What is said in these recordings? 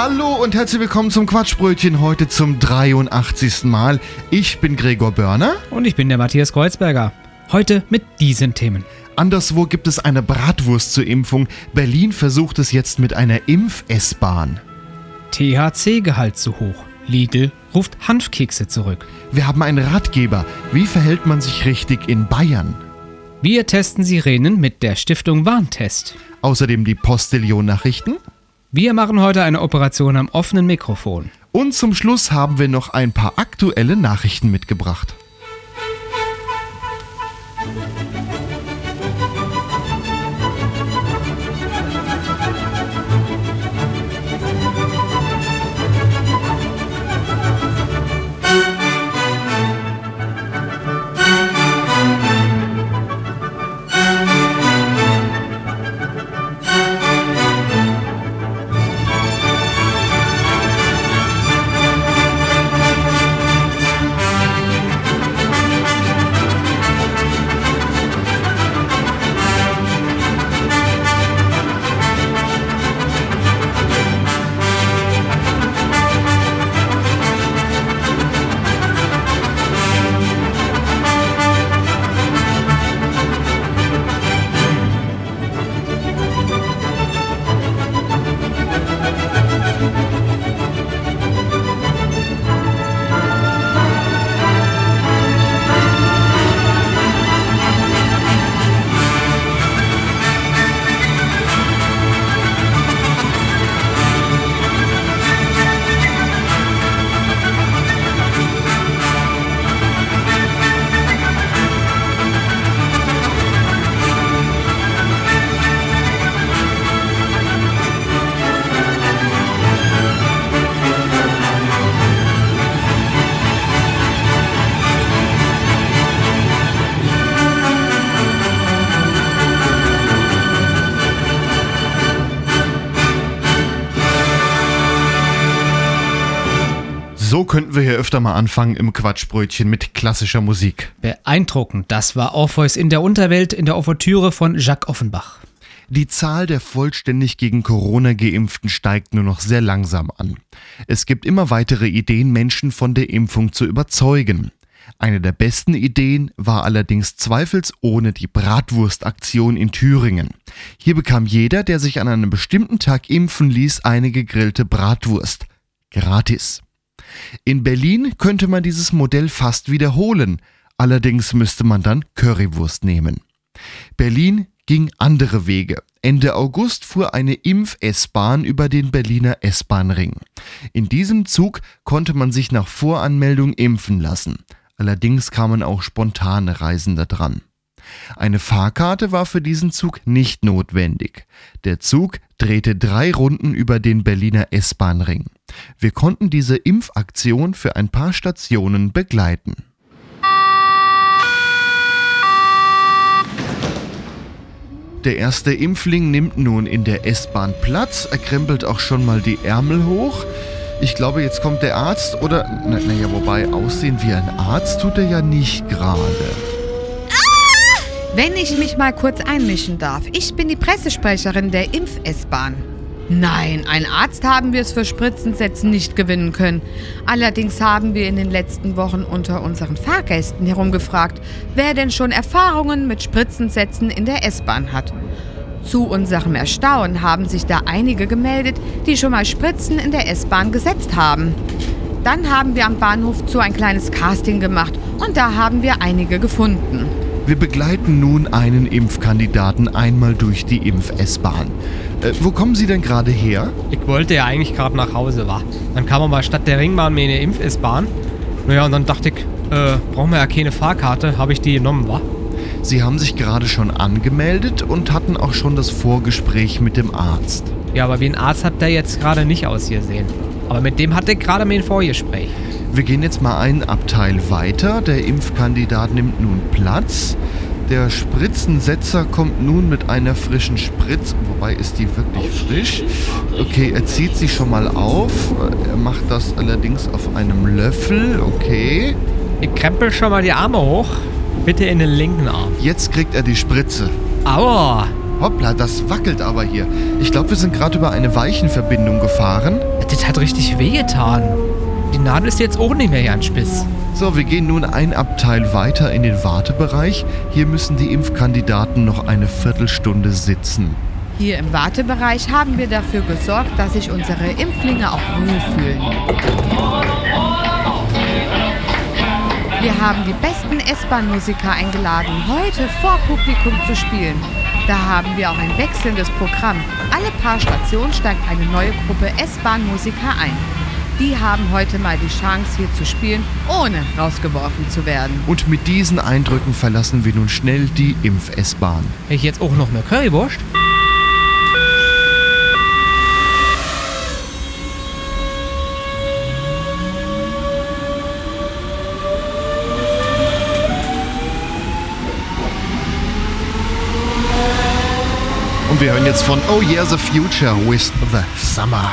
Hallo und herzlich willkommen zum Quatschbrötchen heute zum 83. Mal. Ich bin Gregor Börner. Und ich bin der Matthias Kreuzberger. Heute mit diesen Themen. Anderswo gibt es eine Bratwurst zur Impfung. Berlin versucht es jetzt mit einer Impf-S-Bahn. THC-Gehalt zu hoch. Lidl ruft Hanfkekse zurück. Wir haben einen Ratgeber. Wie verhält man sich richtig in Bayern? Wir testen Sirenen mit der Stiftung Warntest. Außerdem die Postillon-Nachrichten. Wir machen heute eine Operation am offenen Mikrofon. Und zum Schluss haben wir noch ein paar aktuelle Nachrichten mitgebracht. Öfter mal anfangen im Quatschbrötchen mit klassischer Musik. Beeindruckend, das war Orpheus in der Unterwelt in der Ouvertüre von Jacques Offenbach. Die Zahl der vollständig gegen Corona geimpften steigt nur noch sehr langsam an. Es gibt immer weitere Ideen, Menschen von der Impfung zu überzeugen. Eine der besten Ideen war allerdings zweifelsohne die Bratwurstaktion in Thüringen. Hier bekam jeder, der sich an einem bestimmten Tag impfen ließ, eine gegrillte Bratwurst. Gratis. In Berlin könnte man dieses Modell fast wiederholen, allerdings müsste man dann Currywurst nehmen. Berlin ging andere Wege. Ende August fuhr eine Impf-S-Bahn über den Berliner S-Bahn-Ring. In diesem Zug konnte man sich nach Voranmeldung impfen lassen. Allerdings kamen auch spontane Reisende dran. Eine Fahrkarte war für diesen Zug nicht notwendig. Der Zug drehte drei Runden über den Berliner S-Bahn-Ring. Wir konnten diese Impfaktion für ein paar Stationen begleiten. Der erste Impfling nimmt nun in der S-Bahn Platz, er krempelt auch schon mal die Ärmel hoch. Ich glaube, jetzt kommt der Arzt oder, naja, na wobei, aussehen wie ein Arzt tut er ja nicht gerade. Wenn ich mich mal kurz einmischen darf. Ich bin die Pressesprecherin der Impf-S-Bahn. Nein, ein Arzt haben wir es für Spritzensätzen nicht gewinnen können. Allerdings haben wir in den letzten Wochen unter unseren Fahrgästen herumgefragt, wer denn schon Erfahrungen mit Spritzensätzen in der S-Bahn hat. Zu unserem Erstaunen haben sich da einige gemeldet, die schon mal Spritzen in der S-Bahn gesetzt haben. Dann haben wir am Bahnhof zu ein kleines Casting gemacht und da haben wir einige gefunden. Wir begleiten nun einen Impfkandidaten einmal durch die Impf-S-Bahn. Äh, wo kommen Sie denn gerade her? Ich wollte ja eigentlich gerade nach Hause, war. Dann kam aber statt der Ringbahn mir eine Impf-S-Bahn. Naja, und dann dachte ich, äh, brauchen wir ja keine Fahrkarte, habe ich die genommen, war. Sie haben sich gerade schon angemeldet und hatten auch schon das Vorgespräch mit dem Arzt. Ja, aber wie ein Arzt habt ihr jetzt gerade nicht ausgesehen. Aber mit dem hatte ich gerade mein Vorgespräch. Wir gehen jetzt mal einen Abteil weiter. Der Impfkandidat nimmt nun Platz. Der Spritzensetzer kommt nun mit einer frischen Spritze. Wobei ist die wirklich frisch? Okay, er zieht sie schon mal auf. Er macht das allerdings auf einem Löffel. Okay. Ich krempel schon mal die Arme hoch. Bitte in den linken Arm. Jetzt kriegt er die Spritze. Aua! Hoppla, das wackelt aber hier. Ich glaube, wir sind gerade über eine Weichenverbindung gefahren. Das hat richtig wehgetan. Die Nadel ist jetzt auch nicht mehr ganz spitz. So, wir gehen nun ein Abteil weiter in den Wartebereich. Hier müssen die Impfkandidaten noch eine Viertelstunde sitzen. Hier im Wartebereich haben wir dafür gesorgt, dass sich unsere Impflinge auch wohlfühlen. Wir haben die besten S-Bahn-Musiker eingeladen, heute vor Publikum zu spielen. Da haben wir auch ein wechselndes Programm. Alle paar Stationen steigt eine neue Gruppe S-Bahn-Musiker ein. Die haben heute mal die Chance, hier zu spielen, ohne rausgeworfen zu werden. Und mit diesen Eindrücken verlassen wir nun schnell die Impf-S-Bahn. Hätte ich jetzt auch noch eine Currywurst? Und wir hören jetzt von Oh Yeah the Future with the Summer.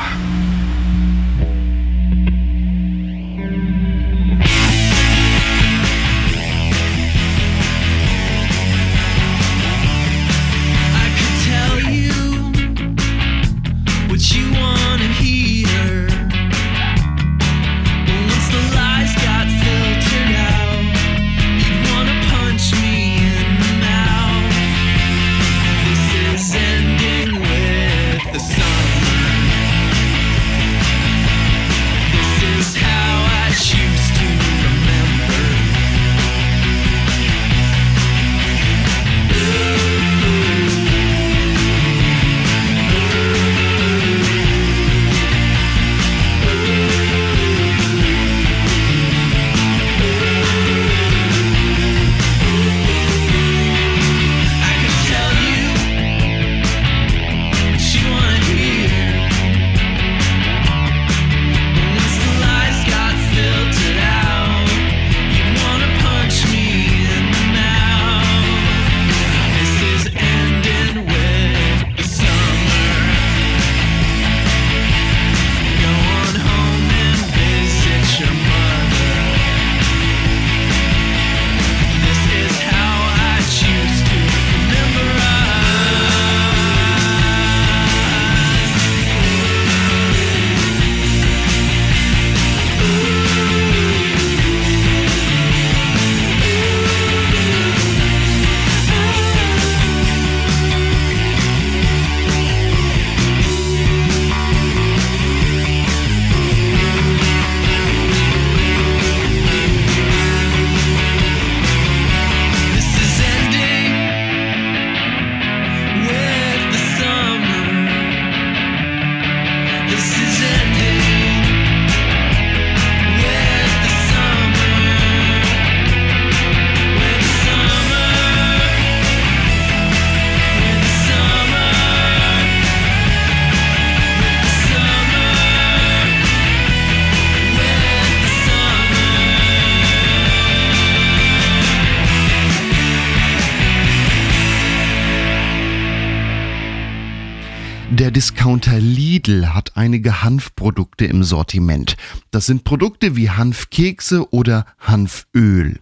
Im Sortiment. Das sind Produkte wie Hanfkekse oder Hanföl.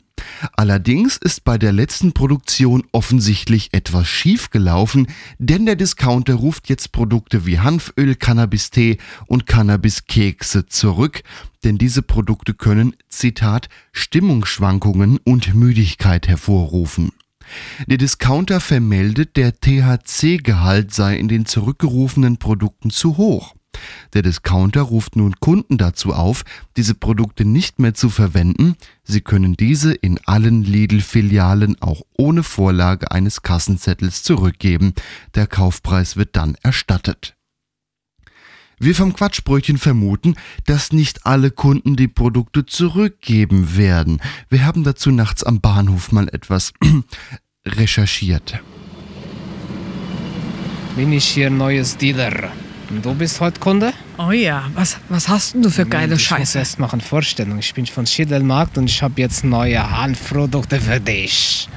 Allerdings ist bei der letzten Produktion offensichtlich etwas schiefgelaufen, denn der Discounter ruft jetzt Produkte wie Hanföl, Cannabis-Tee und Cannabiskekse zurück, denn diese Produkte können, Zitat, Stimmungsschwankungen und Müdigkeit hervorrufen. Der Discounter vermeldet, der THC-Gehalt sei in den zurückgerufenen Produkten zu hoch. Der Discounter ruft nun Kunden dazu auf, diese Produkte nicht mehr zu verwenden. Sie können diese in allen Lidl-Filialen auch ohne Vorlage eines Kassenzettels zurückgeben. Der Kaufpreis wird dann erstattet. Wir vom Quatschbrötchen vermuten, dass nicht alle Kunden die Produkte zurückgeben werden. Wir haben dazu nachts am Bahnhof mal etwas recherchiert. Bin ich hier neues Dealer? Du bist heute Kunde? Oh ja, was, was hast denn du für geile ich muss Scheiße? erst machen Vorstellung. Ich bin von Schittelmarkt und ich habe jetzt neue Handprodukte für dich.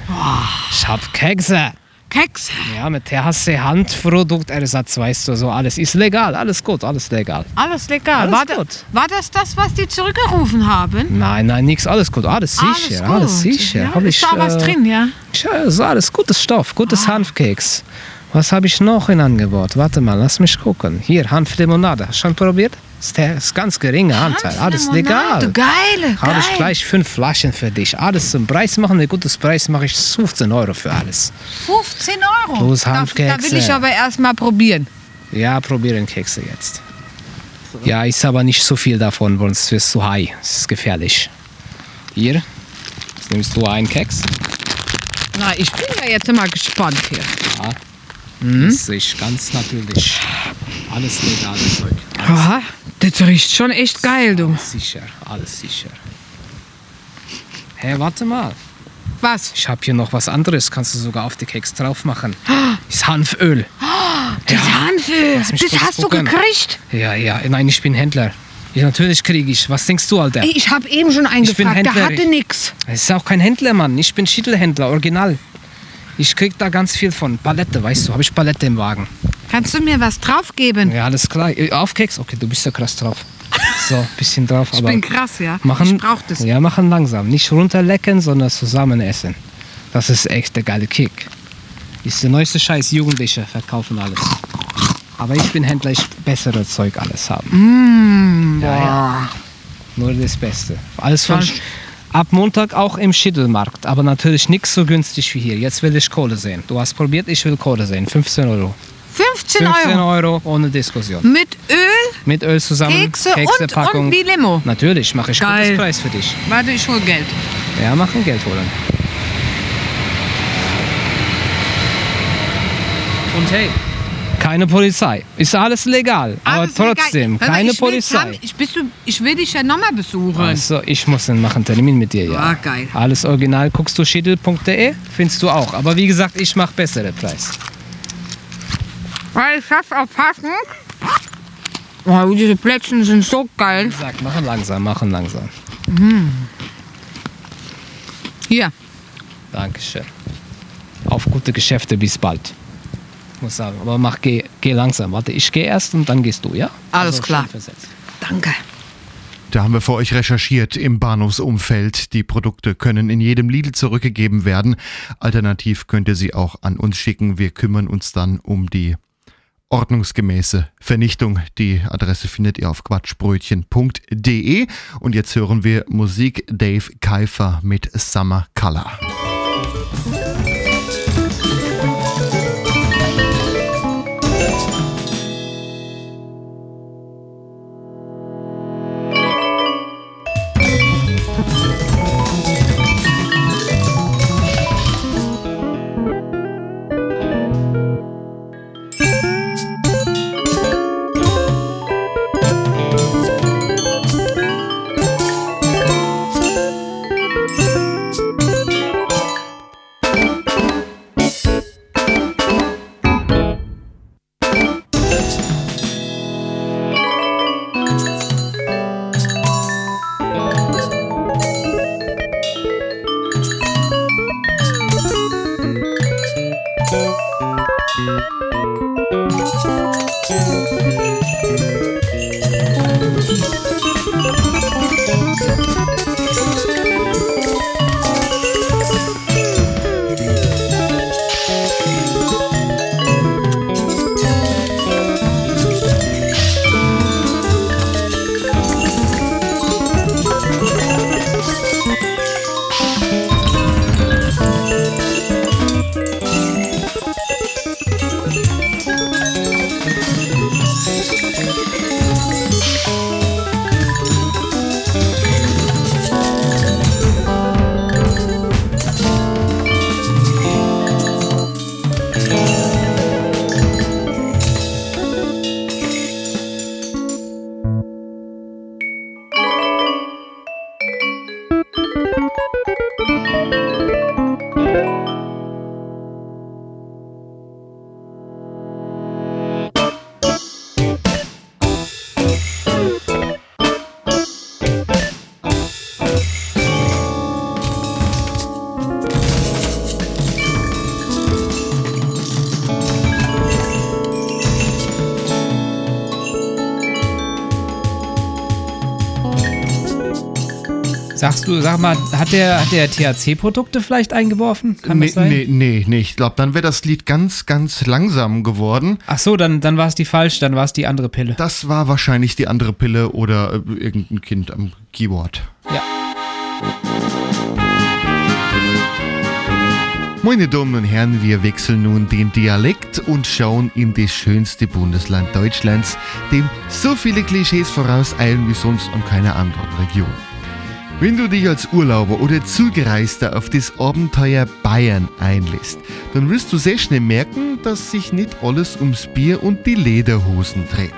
Ich hab Kekse. Keks. Ja, mit THC Handproduktersatz, weißt du, so alles ist legal, alles gut, alles legal. Alles legal. Alles war, da, gut. war das das, was die zurückgerufen haben? Nein, nein, nix, alles gut, alles sicher, alles, sicher. Ja, Hab ist da was äh, drin, ja? Ja, ist alles gutes Stoff, gutes Ah. Hanfkeks. Was habe ich noch in Angebot? Warte mal, lass mich gucken. Hier, Hanflimonade. Hast du schon probiert? Ist, der, ist ganz geringer Anteil. Alles legal. Du geile, Habe ich gleich fünf Flaschen für dich. Alles zum Preis machen. Ein gutes Preis mache ich 15 Euro für alles. 15 Euro. Bloß da, da Hanfkekse. will ich aber erst mal probieren. Ja, probieren Kekse jetzt. Ja, ist aber nicht so viel davon, sonst wirst du high. Das ist gefährlich. Hier, nimmst du einen Keks. Na, ich bin ja jetzt mal gespannt hier. Das ist ich ganz natürlich. Alles legales Zeug. Aha, das riecht schon echt geil, du. Sicher, alles sicher. Hä, warte mal. Was? Ich habe hier noch was anderes. Kannst du sogar auf die Keks drauf machen. Ist Hanföl. Das Hanföl, Lass mich das hast du gucken. gekriegt. Ja, ja. Nein, ich bin Händler. Ja, natürlich kriege ich. Was denkst du, Alter? Ich habe eben schon einen Ich bin gefragt, der hatte nix. Es ist auch kein Händler, Mann. Ich bin Schittelhändler, original. Ich krieg da ganz viel von. Palette, weißt du, habe ich Palette im Wagen. Kannst du mir was draufgeben? Ja, alles klar. Äh, Auf Keks? Okay, du bist ja krass drauf. So, bisschen drauf, Ich aber bin krass, ja. machen, ich brauch das. Ja, machen langsam. Nicht runterlecken, sondern zusammen essen. Das ist echt der geile Kick. Ist der neueste Scheiß. Jugendliche verkaufen alles. Aber ich bin Händler, ich bessere Zeug alles haben. ja, ja. Nur das Beste. Alles von ab Montag auch im Schittelmarkt. Aber natürlich nichts so günstig wie hier. Jetzt will ich Kohle sehen. Du hast probiert, ich will Kohle sehen. 15 Euro. 15 15 Euro. Euro ohne Diskussion. Mit Öl, Mit Öl zusammen. Kekse und, Keksepackung. und die Limo. Natürlich, mache ich Geil. gutes Preis für dich. Warte, ich hol Geld. Ja, machen Geld holen. Und hey, keine Polizei. Ist alles legal. Alles aber trotzdem, legal. Keine ich Polizei. Ich, bist du, ich will dich ja nochmal besuchen. Also, ich muss dann machen Termin mit dir, ja. Ah, geil. Alles original. Guckst du schittel.de? Findest du auch. Aber wie gesagt, ich mache bessere Preis. Weil ich hab's auch passend. Oh, diese Plätzchen sind so geil. Sag, machen langsam, machen langsam. Hier, Dankeschön. Auf gute Geschäfte, bis bald. Muss sagen. Aber mach, geh, geh langsam. Warte, ich gehe erst und dann gehst du, ja? Alles Also, klar. danke. Da haben wir für euch recherchiert im Bahnhofsumfeld. Die Produkte können in jedem Lidl zurückgegeben werden. Alternativ könnt ihr sie auch an uns schicken. Wir kümmern uns dann um die ordnungsgemäße Vernichtung. Die Adresse findet ihr auf quatschbrötchen.de. Und jetzt hören wir Musik Dave Keifer mit Summer Color. Du, sag mal, hat der, hat der THC-Produkte vielleicht eingeworfen? Kann nee, das sein? nee, nee, nee. Ich glaube, dann wäre das Lied ganz, ganz langsam geworden. Ach so, dann, dann war es die falsche, dann war es die andere Pille. Das war wahrscheinlich die andere Pille oder äh, irgendein Kind am Keyboard. Ja. Meine Damen und Herren, wir wechseln nun den Dialekt und schauen in das schönste Bundesland Deutschlands, dem so viele Klischees vorauseilen wie sonst an keiner anderen Region. Wenn du dich als Urlauber oder Zugereister auf das Abenteuer Bayern einlässt, dann wirst du sehr schnell merken, dass sich nicht alles ums Bier und die Lederhosen dreht.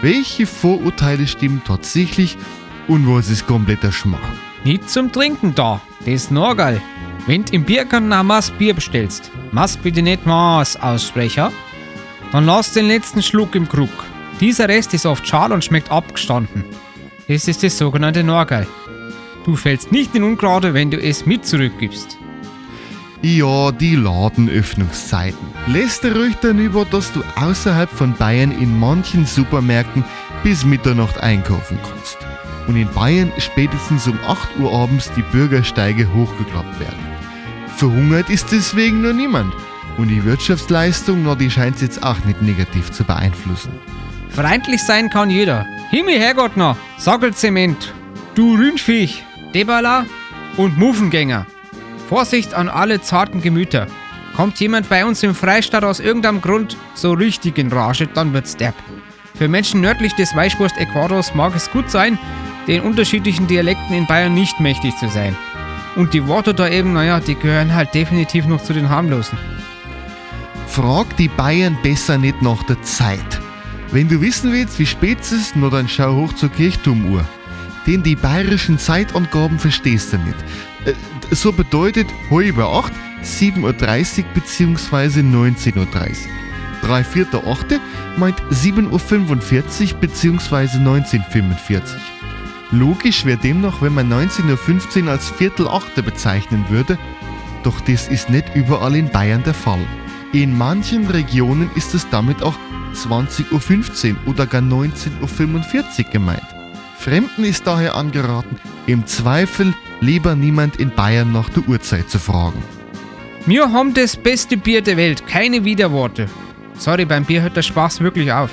Welche Vorurteile stimmen tatsächlich und was ist kompletter Schmarrn? Nicht zum Trinken da. Das Norgal. Wenn du im Biergarten nach Maß Bier bestellst, Maß bitte nicht Maß aussprechen, dann lass den letzten Schluck im Krug. Dieser Rest ist oft schal und schmeckt abgestanden. Das ist das sogenannte Norgal. Du fällst nicht in Ungrade, wenn du es mit zurückgibst. Ja, die Ladenöffnungszeiten. Lässt du ruhig darüber, dass du außerhalb von Bayern in manchen Supermärkten bis Mitternacht einkaufen kannst. Und in Bayern spätestens um 8 Uhr abends die Bürgersteige hochgeklappt werden. Verhungert ist deswegen nur niemand. Und die Wirtschaftsleistung, na, die scheint jetzt auch nicht negativ zu beeinflussen. Freundlich sein kann jeder. Himmel, Herrgott noch, Sackelzement, du Rühnviech, Debala und Muffengänger. Vorsicht an alle zarten Gemüter. Kommt jemand bei uns im Freistaat aus irgendeinem Grund so richtig in Rage, dann wird's derb. Für Menschen nördlich des Weißwurst-Äquators mag es gut sein, den unterschiedlichen Dialekten in Bayern nicht mächtig zu sein. Und die Worte da eben, naja, die gehören halt definitiv noch zu den harmlosen. Frag die Bayern besser nicht nach der Zeit. Wenn du wissen willst, wie spät es ist, nur dann schau hoch zur Kirchturmuhr. Denn die bayerischen Zeitangaben verstehst du nicht. Äh, so bedeutet halber acht, 7.30 Uhr bzw. 19.30 Uhr. Drei Viertel achte meint 7.45 Uhr bzw. 19.45 Uhr. Logisch wäre demnach, wenn man 19.15 Uhr als Viertel achte bezeichnen würde, doch das ist nicht überall in Bayern der Fall. In manchen Regionen ist es damit auch 20.15 Uhr oder gar 19.45 Uhr gemeint. Fremden ist daher angeraten, im Zweifel lieber niemand in Bayern nach der Uhrzeit zu fragen. Wir haben das beste Bier der Welt, keine Widerworte. Sorry, beim Bier hört der Spaß wirklich auf.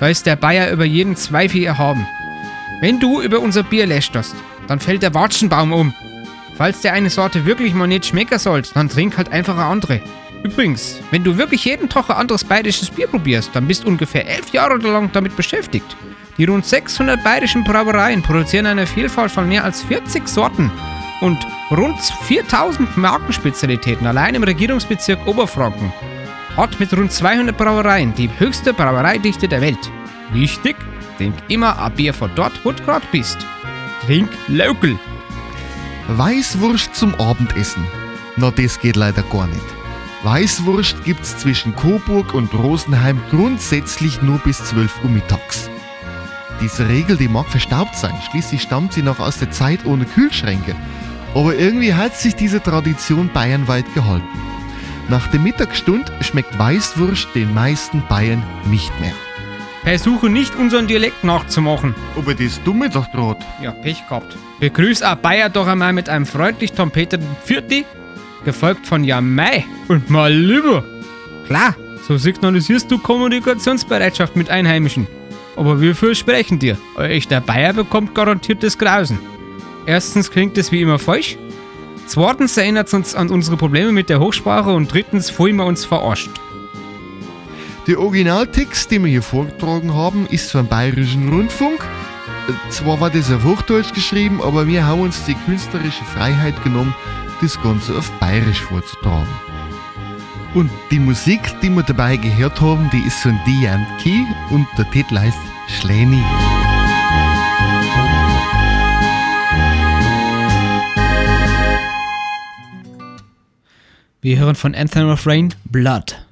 Da ist der Bayer über jeden Zweifel erhaben. Wenn du über unser Bier lästerst, dann fällt der Watschenbaum um. Falls dir eine Sorte wirklich mal nicht schmecken soll, dann trink halt einfach eine andere. Übrigens, wenn du wirklich jeden Tag ein anderes bayerisches Bier probierst, dann bist du ungefähr elf Jahre lang damit beschäftigt. Die rund 600 bayerischen Brauereien produzieren eine Vielfalt von mehr als 40 Sorten und rund 4000 Markenspezialitäten allein im Regierungsbezirk Oberfranken. Hat mit rund 200 Brauereien die höchste Brauereidichte der Welt. Wichtig, trink immer ein Bier von dort, wo du grad bist. Trink local. Weißwurst zum Abendessen. Na, das geht leider gar nicht. Weißwurst gibt's zwischen Coburg und Rosenheim grundsätzlich nur bis 12 Uhr mittags. Diese Regel, die mag verstaubt sein, schließlich stammt sie noch aus der Zeit ohne Kühlschränke. Aber irgendwie hat sich diese Tradition bayernweit gehalten. Nach der Mittagsstund schmeckt Weißwurst den meisten Bayern nicht mehr. Versuche nicht unseren Dialekt nachzumachen. Aber das dumme doch grad. Ja, Pech gehabt. Begrüß auch Bayer doch einmal mit einem freundlich trompeternden Vierti, gefolgt von Ja Mei und mal lieber. Klar, so signalisierst du Kommunikationsbereitschaft mit Einheimischen. Aber wir versprechen dir, ein echter Bayer bekommt garantiert das Grausen. Erstens klingt es wie immer falsch. Zweitens erinnert es uns an unsere Probleme mit der Hochsprache und drittens fühlen wir uns verarscht. Der Originaltext, den wir hier vorgetragen haben, ist vom Bayerischen Rundfunk. Zwar war das auf Hochdeutsch geschrieben, aber wir haben uns die künstlerische Freiheit genommen, das Ganze auf Bayerisch vorzutragen. Und die Musik, die wir dabei gehört haben, die ist von Diane Key und der Titel heißt Schläni. Wir hören von Anthem of Rain Blood.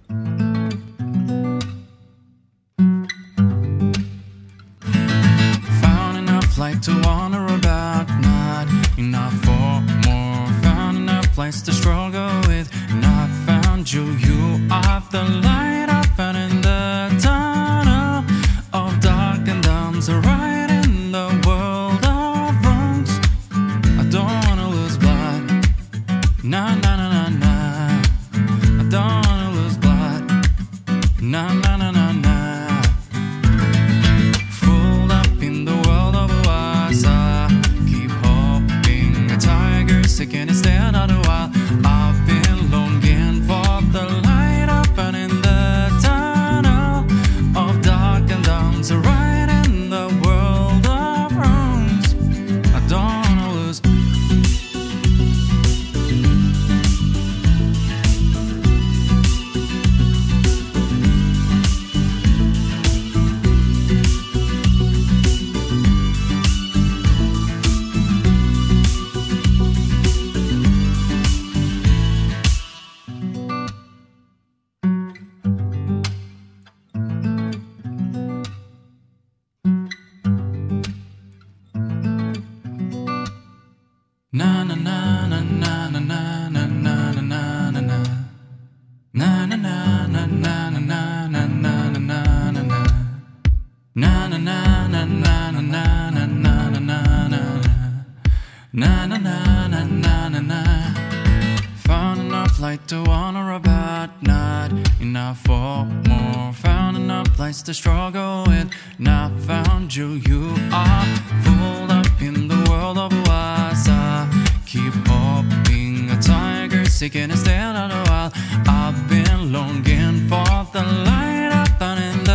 Light to wonder about, not enough for more. Found enough place to struggle with, not found you. You are full up in the world of what's I keep hoping a tiger seeking instead of the while. I've been longing for the light up and in the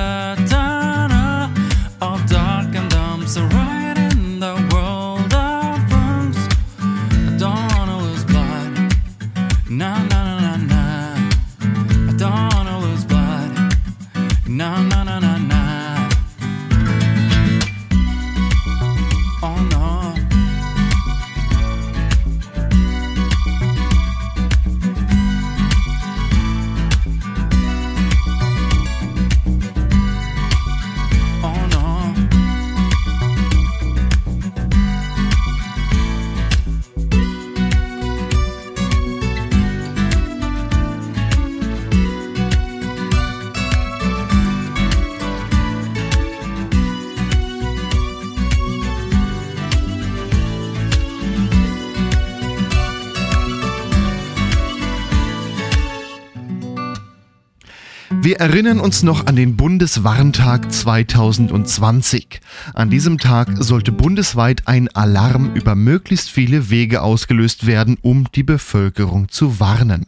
Wir erinnern uns noch an den Bundeswarntag 2020. An diesem Tag sollte bundesweit ein Alarm über möglichst viele Wege ausgelöst werden, um die Bevölkerung zu warnen.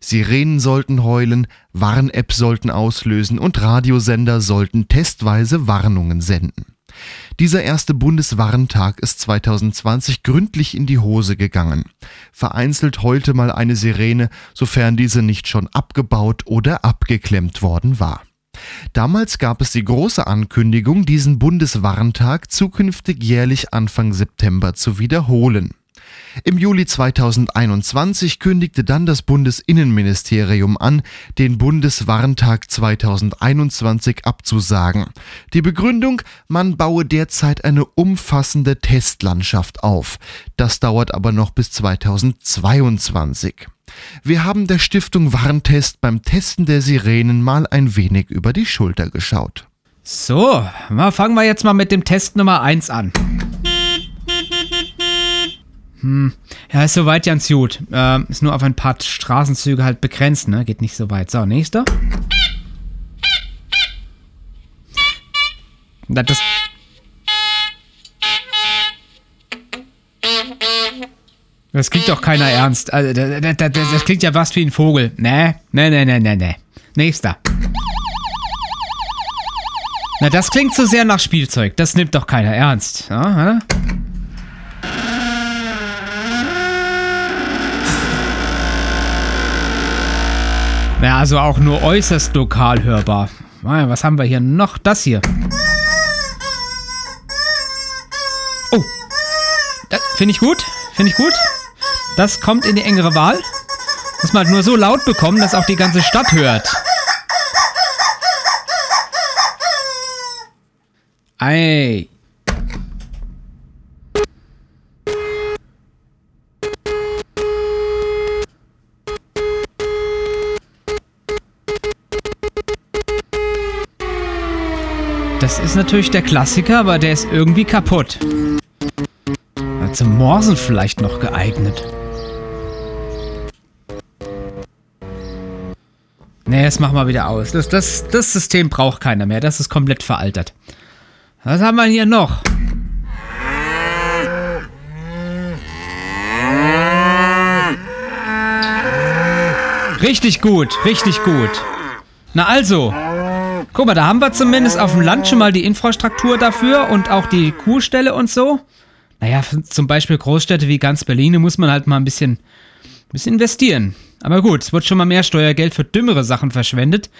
Sirenen sollten heulen, Warn-Apps sollten auslösen und Radiosender sollten testweise Warnungen senden. Dieser erste Bundeswarntag ist 2020 gründlich in die Hose gegangen. Vereinzelt heulte mal eine Sirene, sofern diese nicht schon abgebaut oder abgeklemmt worden war. Damals gab es die große Ankündigung, diesen Bundeswarntag zukünftig jährlich Anfang September zu wiederholen. Im Juli 2021 kündigte dann das Bundesinnenministerium an, den Bundeswarntag 2021 abzusagen. Die Begründung, man baue derzeit eine umfassende Testlandschaft auf. Das dauert aber noch bis 2022. Wir haben der Stiftung Warntest beim Testen der Sirenen mal ein wenig über die Schulter geschaut. So, fangen wir jetzt mal mit dem Test Nummer 1 an. Hm, ja, ist soweit ganz gut. Ähm, ist nur auf ein paar Straßenzüge halt begrenzt, ne? Geht nicht so weit. So, nächster. Das. Das klingt doch keiner ernst. Also, das, das, das, klingt ja fast wie ein Vogel. Nee, nee, nee, nee, nee, nee. Nächster. Na, das klingt zu sehr nach Spielzeug. Das nimmt doch keiner ernst. Ja, oder? Ja, also auch nur äußerst lokal hörbar. Ah, Was haben wir hier noch? Das hier. Oh. Finde ich gut. Finde ich gut. Das kommt in die engere Wahl. Muss man halt nur so laut bekommen, dass auch die ganze Stadt hört. Ei. Das ist natürlich der Klassiker, aber der ist irgendwie kaputt. Zum Morsen vielleicht noch geeignet. Nee, das machen wir wieder aus. Das, das, das System braucht keiner mehr. Das ist komplett veraltet. Was haben wir hier noch? Richtig gut, richtig gut. Na also, guck mal, da haben wir zumindest auf dem Land schon mal die Infrastruktur dafür und auch die Kuhstelle und so. Naja, zum Beispiel Großstädte wie ganz Berlin, da muss man halt mal ein bisschen, bisschen investieren. Aber gut, es wird schon mal mehr Steuergeld für dümmere Sachen verschwendet.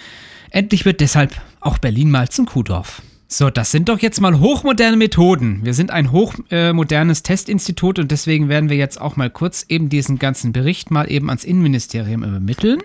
Endlich wird deshalb auch Berlin mal zum Kuhdorf. So, das sind doch jetzt mal hochmoderne Methoden. Wir sind ein hochmodernes äh, Testinstitut und deswegen werden wir jetzt auch mal kurz eben diesen ganzen Bericht mal eben ans Innenministerium übermitteln.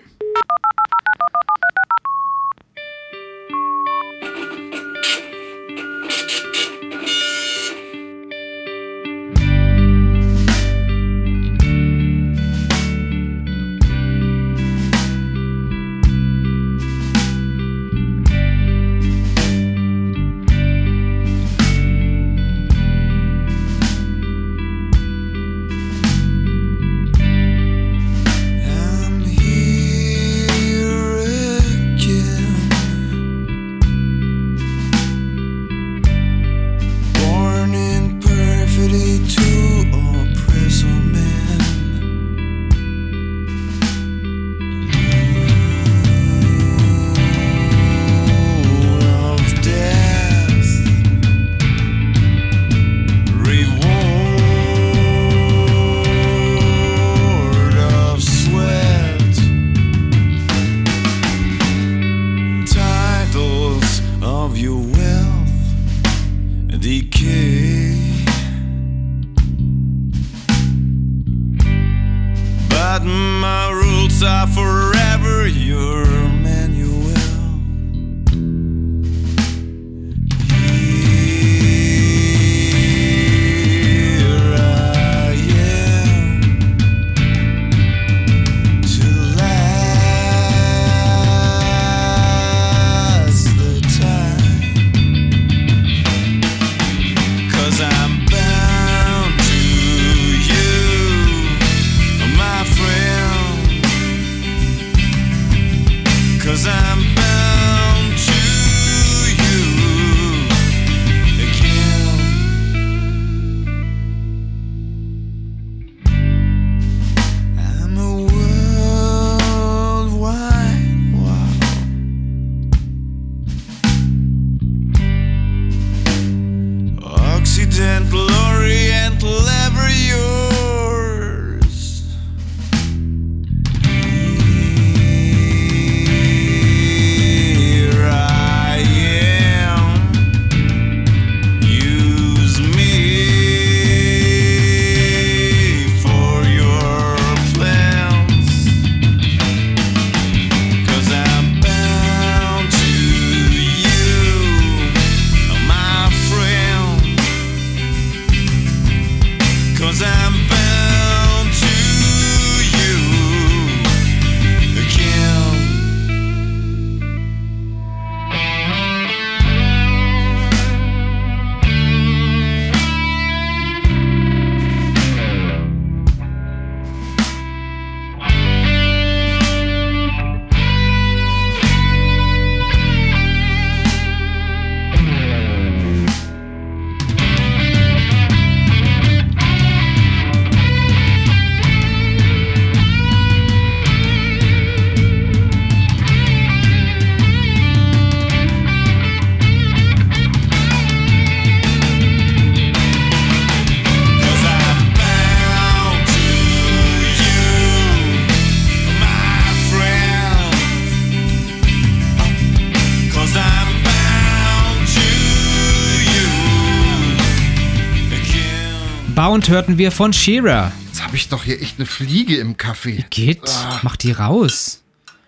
Bound hörten wir von Shearer. Jetzt habe ich doch hier echt eine Fliege im Kaffee. Geht, mach die raus.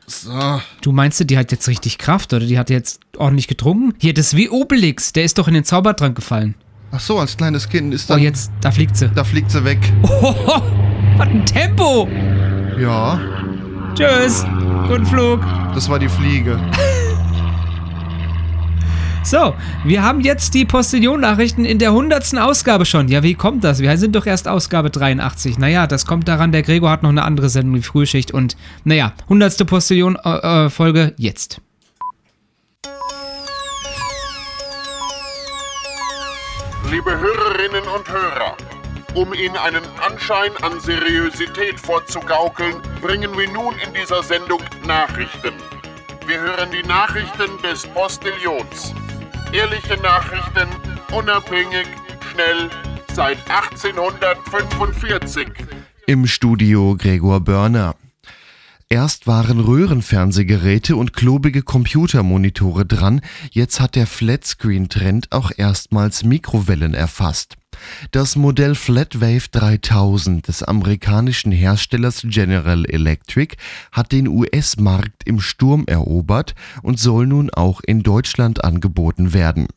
So. Du meinst, du, die hat jetzt richtig Kraft oder die hat jetzt ordentlich getrunken? Hier, das ist wie Obelix, der ist doch in den Zaubertrank gefallen. Ach so, als kleines Kind ist Oh, dann. jetzt, da fliegt sie. Da fliegt sie weg. Hoho, was ein Tempo! Ja, Tschüss, guten Flug. das war die Fliege. So, wir haben jetzt die Postillon-Nachrichten in der 100. Ausgabe schon. Ja, wie kommt das? Wir sind doch erst Ausgabe 83. Naja, das kommt daran, der Gregor hat noch eine andere Sendung, die Frühschicht. Und naja, 100. Postillon-Folge jetzt. Liebe Hörerinnen und Hörer, um Ihnen einen Anschein an Seriosität vorzugaukeln, bringen wir nun in dieser Sendung Nachrichten. Wir hören die Nachrichten des Postillions. Ehrliche Nachrichten, unabhängig, schnell, seit 1845. Im Studio Gregor Börner. Erst waren Röhrenfernsehgeräte und klobige Computermonitore dran, jetzt hat der Flatscreen-Trend auch erstmals Mikrowellen erfasst. Das Modell Flatwave 3000 des amerikanischen Herstellers General Electric hat den US-Markt im Sturm erobert und soll nun auch in Deutschland angeboten werden.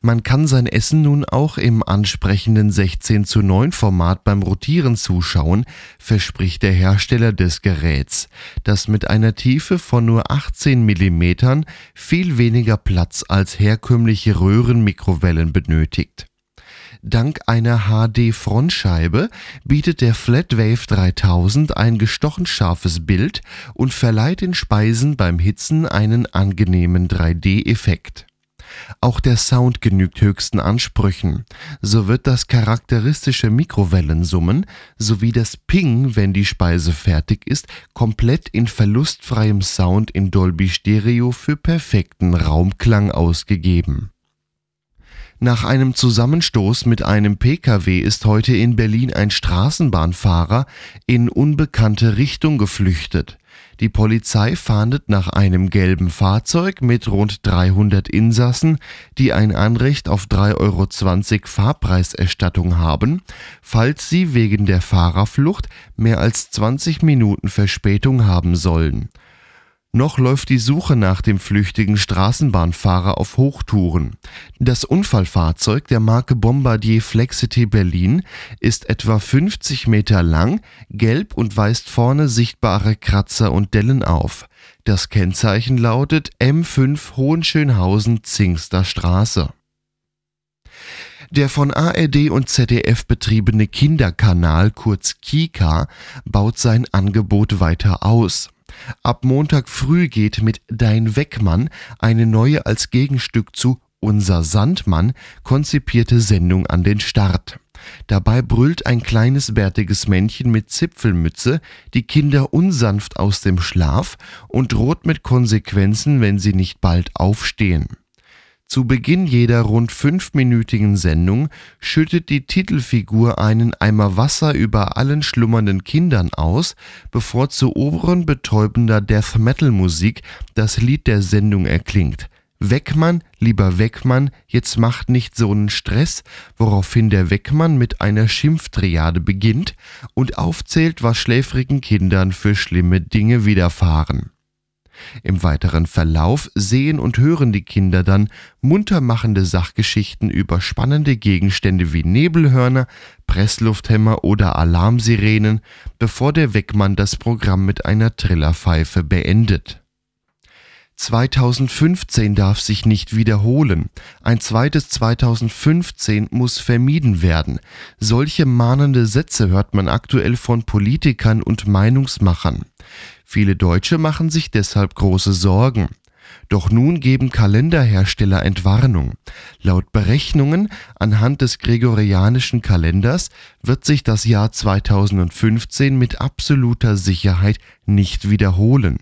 Man kann sein Essen nun auch im ansprechenden 16 zu 9 Format beim Rotieren zuschauen, verspricht der Hersteller des Geräts, das mit einer Tiefe von nur 18 Millimetern viel weniger Platz als herkömmliche Röhrenmikrowellen benötigt. Dank einer HD-Frontscheibe bietet der Flatwave 3000 ein gestochen scharfes Bild und verleiht den Speisen beim Hitzen einen angenehmen 3D-Effekt. Auch der Sound genügt höchsten Ansprüchen. So wird das charakteristische Mikrowellensummen sowie das Ping, wenn die Speise fertig ist, komplett in verlustfreiem Sound in Dolby Stereo für perfekten Raumklang ausgegeben. Nach einem Zusammenstoß mit einem Pkw ist heute in Berlin ein Straßenbahnfahrer in unbekannte Richtung geflüchtet. Die Polizei fahndet nach einem gelben Fahrzeug mit rund 300 Insassen, die ein Anrecht auf 3,20 Euro Fahrpreiserstattung haben, falls sie wegen der Fahrerflucht mehr als 20 Minuten Verspätung haben sollen. Noch läuft die Suche nach dem flüchtigen Straßenbahnfahrer auf Hochtouren. Das Unfallfahrzeug der Marke Bombardier Flexity Berlin ist etwa 50 Meter lang, gelb und weist vorne sichtbare Kratzer und Dellen auf. Das Kennzeichen lautet M5 Hohenschönhausen Zingster Straße. Der von ARD und ZDF betriebene Kinderkanal, kurz Kika, baut sein Angebot weiter aus. Ab Montag früh geht mit Dein Wegmann eine neue als Gegenstück zu Unser Sandmann konzipierte Sendung an den Start. Dabei brüllt ein kleines bärtiges Männchen mit Zipfelmütze die Kinder unsanft aus dem Schlaf und droht mit Konsequenzen, wenn sie nicht bald aufstehen. Zu Beginn jeder rund fünfminütigen Sendung schüttet die Titelfigur einen Eimer Wasser über allen schlummernden Kindern aus, bevor zu oberen betäubender Death Metal Musik das Lied der Sendung erklingt. Weckmann, lieber Weckmann, jetzt macht nicht so nen Stress, woraufhin der Weckmann mit einer Schimpftriade beginnt und aufzählt, was schläfrigen Kindern für schlimme Dinge widerfahren. Im weiteren Verlauf sehen und hören die Kinder dann muntermachende Sachgeschichten über spannende Gegenstände wie Nebelhörner, Presslufthämmer oder Alarmsirenen, bevor der Weckmann das Programm mit einer Trillerpfeife beendet. 2015 darf sich nicht wiederholen. Ein zweites 2015 muss vermieden werden. Solche mahnende Sätze hört man aktuell von Politikern und Meinungsmachern. Viele Deutsche machen sich deshalb große Sorgen. Doch nun geben Kalenderhersteller Entwarnung. Laut Berechnungen anhand des gregorianischen Kalenders wird sich das Jahr 2015 mit absoluter Sicherheit nicht wiederholen.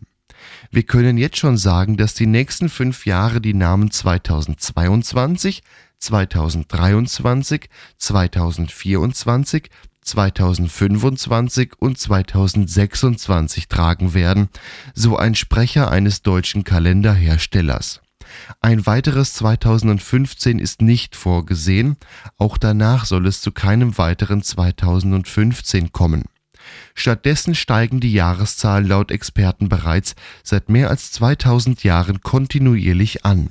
Wir können jetzt schon sagen, dass die nächsten fünf Jahre die Namen 2022, 2023, 2024, 2025 und 2026 tragen werden, so ein Sprecher eines deutschen Kalenderherstellers. Ein weiteres 2015 ist nicht vorgesehen, auch danach soll es zu keinem weiteren 2015 kommen. Stattdessen steigen die Jahreszahlen laut Experten bereits seit mehr als 2000 Jahren kontinuierlich an.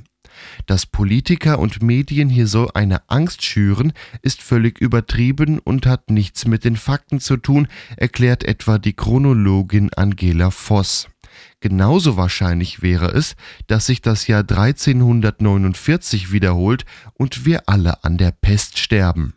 Dass Politiker und Medien hier so eine Angst schüren, ist völlig übertrieben und hat nichts mit den Fakten zu tun, erklärt etwa die Chronologin Angela Voss. Genauso wahrscheinlich wäre es, dass sich das Jahr 1349 wiederholt und wir alle an der Pest sterben.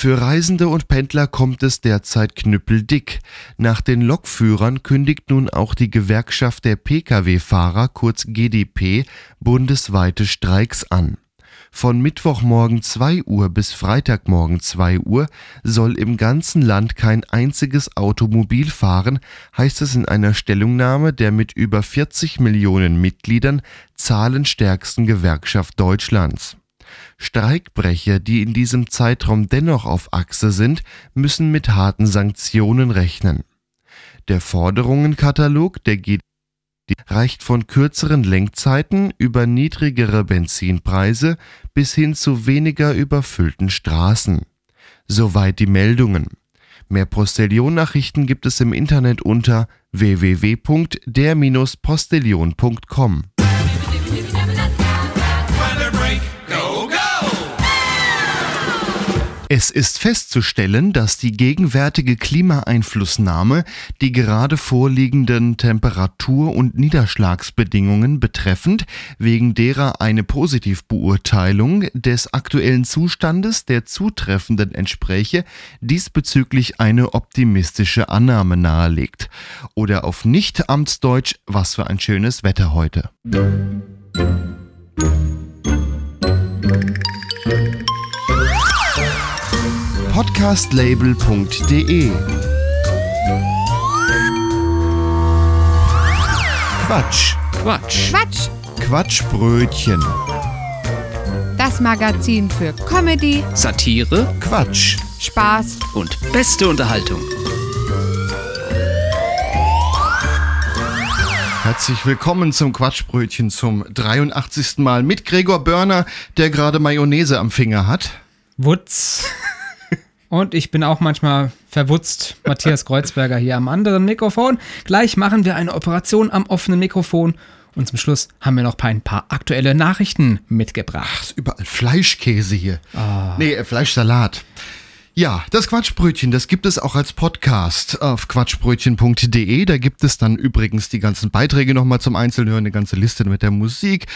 Für Reisende und Pendler kommt es derzeit knüppeldick. Nach den Lokführern kündigt nun auch die Gewerkschaft der Pkw-Fahrer, kurz GdP, bundesweite Streiks an. Von Mittwochmorgen 2 Uhr bis Freitagmorgen 2 Uhr soll im ganzen Land kein einziges Automobil fahren, heißt es in einer Stellungnahme der mit über 40 Millionen Mitgliedern zahlenstärksten Gewerkschaft Deutschlands. Streikbrecher, die in diesem Zeitraum dennoch auf Achse sind, müssen mit harten Sanktionen rechnen. Der Forderungenkatalog der GdP reicht von kürzeren Lenkzeiten über niedrigere Benzinpreise bis hin zu weniger überfüllten Straßen. Soweit die Meldungen. Mehr Postillon-Nachrichten gibt es im Internet unter www.der-postillon.com. Es ist festzustellen, dass die gegenwärtige Klimaeinflussnahme die gerade vorliegenden Temperatur- und Niederschlagsbedingungen betreffend, wegen derer eine Positivbeurteilung des aktuellen Zustandes der zutreffenden entspräche, diesbezüglich eine optimistische Annahme nahelegt. Oder auf Nicht-Amtsdeutsch, was für ein schönes Wetter heute. podcastlabel.de Quatsch. Quatsch. Quatsch, Quatschbrötchen. das Magazin für Comedy, Satire Quatsch. Spaß und beste Unterhaltung. Herzlich willkommen zum Quatschbrötchen zum 83. Mal mit Gregor Börner, der gerade Mayonnaise am Finger hat. Wutz. Und ich bin auch manchmal verwutzt. Matthias Kreuzberger hier am anderen Mikrofon. Gleich machen wir eine Operation am offenen Mikrofon. Und zum Schluss haben wir noch ein paar aktuelle Nachrichten mitgebracht. Ist überall Fleischkäse hier. Nee, äh, Fleischsalat. Ja, das Quatschbrötchen, das gibt es auch als Podcast auf quatschbrötchen.de. Da gibt es dann übrigens die ganzen Beiträge nochmal zum Einzelhören, eine ganze Liste mit der Musik.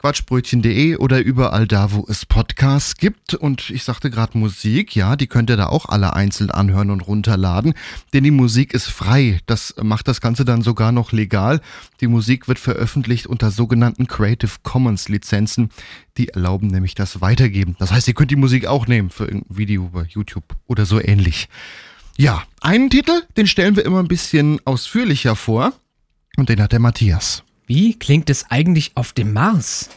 Quatschbrötchen.de oder überall da, wo es Podcasts gibt. Und ich sagte gerade Musik, ja, die könnt ihr da auch alle einzeln anhören und runterladen. Denn die Musik ist frei. Das macht das Ganze dann sogar noch legal. Die Musik wird veröffentlicht unter sogenannten Creative Commons Lizenzen. Die erlauben nämlich das Weitergeben. Das heißt, ihr könnt die Musik auch nehmen für irgendein Video über YouTube oder so ähnlich. Ja, einen Titel, den stellen wir immer ein bisschen ausführlicher vor. Und den hat der Matthias. Wie klingt es eigentlich auf dem Mars?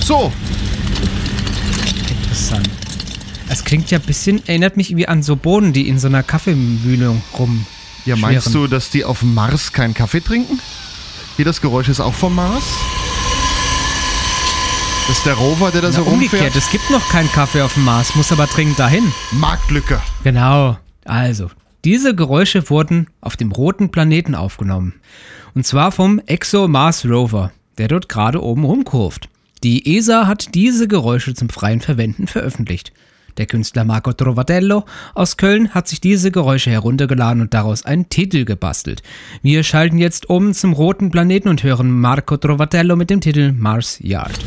So, Interessant. Es klingt ja ein bisschen, erinnert mich wie an so Bohnen, die in so einer Kaffeemühle rum. ja, meinst du, dass die auf dem Mars keinen Kaffee trinken? Hier, das Geräusch ist auch vom Mars? Das ist der Rover, der da Na, so umgekehrt, rumfährt? es gibt noch keinen Kaffee auf dem Mars, muss aber dringend dahin. Marktlücke. Genau. Also, diese Geräusche wurden auf dem roten Planeten aufgenommen. Und zwar vom ExoMars Rover, der dort gerade oben rumkurft. Die ESA hat diese Geräusche zum freien Verwenden veröffentlicht. Der Künstler Marco Trovatello aus Köln hat sich diese Geräusche heruntergeladen und daraus einen Titel gebastelt. Wir schalten jetzt um zum roten Planeten und hören Marco Trovatello mit dem Titel Mars Yard.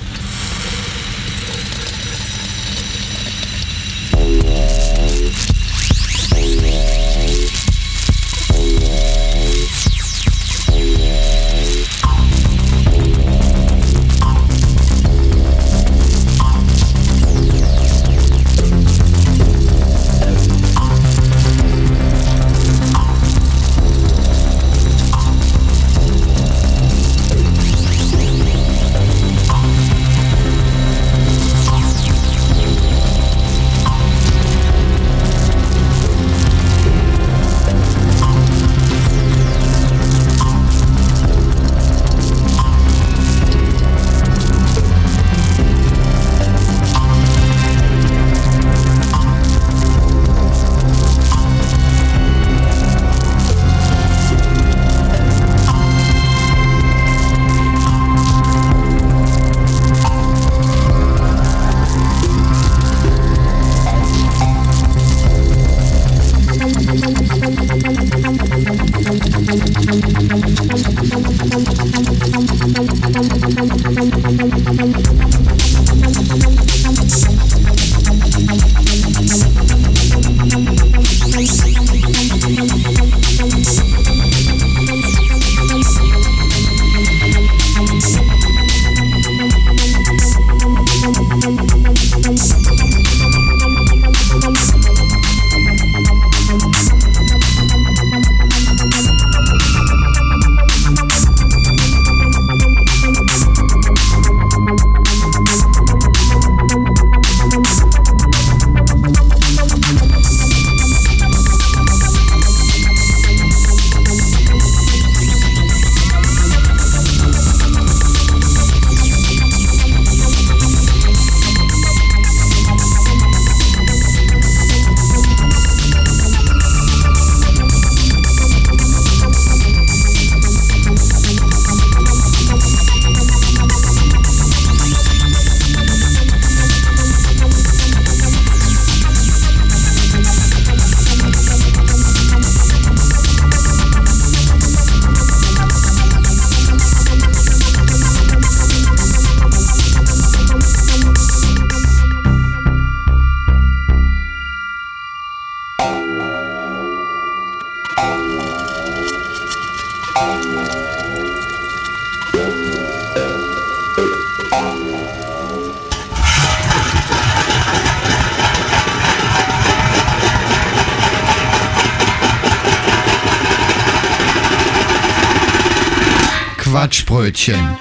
Quatschbrötchen.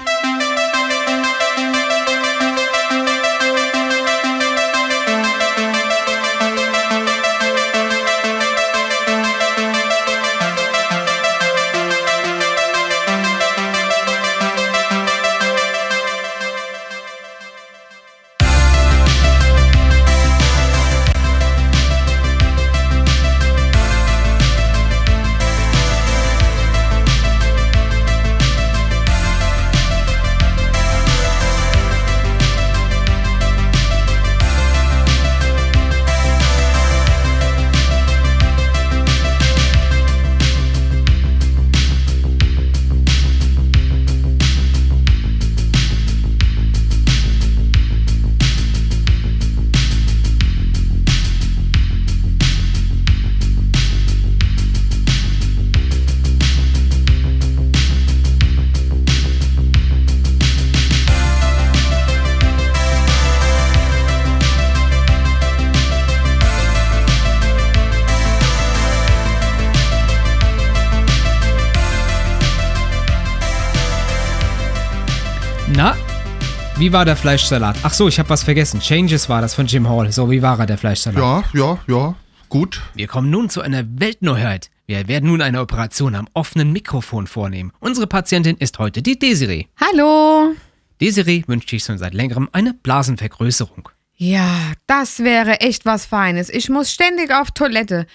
Wie war der Fleischsalat? Ach so, ich habe was vergessen. Changes war das von Jim Hall. So, wie war er, der Fleischsalat? Ja, ja, ja. Gut. Wir kommen nun zu einer Weltneuheit. Wir werden nun eine Operation am offenen Mikrofon vornehmen. Unsere Patientin ist heute die Desiree. Hallo. Desiree wünscht sich schon seit längerem eine Blasenvergrößerung. Ja, das wäre echt was Feines. Ich muss ständig auf Toilette.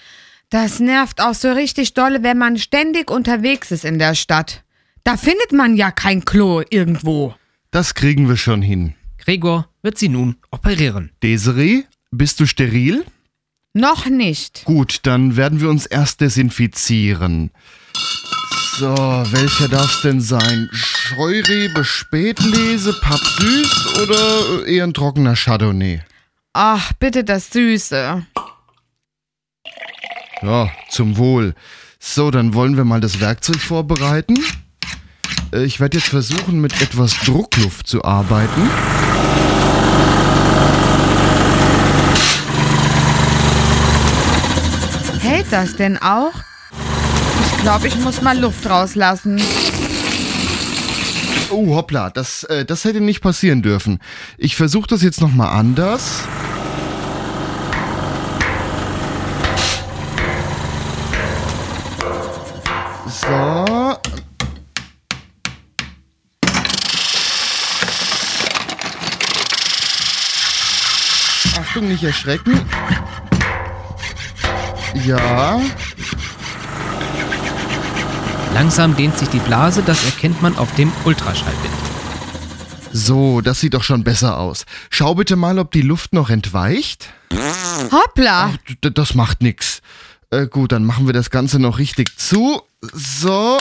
Das nervt auch so richtig dolle, wenn man ständig unterwegs ist in der Stadt. Da findet man ja kein Klo irgendwo. Das kriegen wir schon hin. Gregor wird sie nun operieren. Desiree, bist du steril? Noch nicht. Gut, dann werden wir uns erst desinfizieren. So, welcher darf's denn sein? Scheurebe, Spätlese, Pappsüß oder eher ein trockener Chardonnay? Ach, bitte das Süße. Ja, zum Wohl. So, dann wollen wir mal das Werkzeug vorbereiten. Äh, Ich werde jetzt versuchen, mit etwas Druckluft zu arbeiten. Hält das denn auch? Ich glaube, ich muss mal Luft rauslassen. Oh, hoppla, das, äh, das hätte nicht passieren dürfen. Ich versuche das jetzt nochmal anders. So. Achtung, nicht erschrecken. Ja. Langsam dehnt sich die Blase, das erkennt man auf dem Ultraschallbild. So, das sieht doch schon besser aus. Schau bitte mal, ob die Luft noch entweicht. Hoppla. D das macht nix. Äh, gut, dann machen wir das Ganze noch richtig zu. So.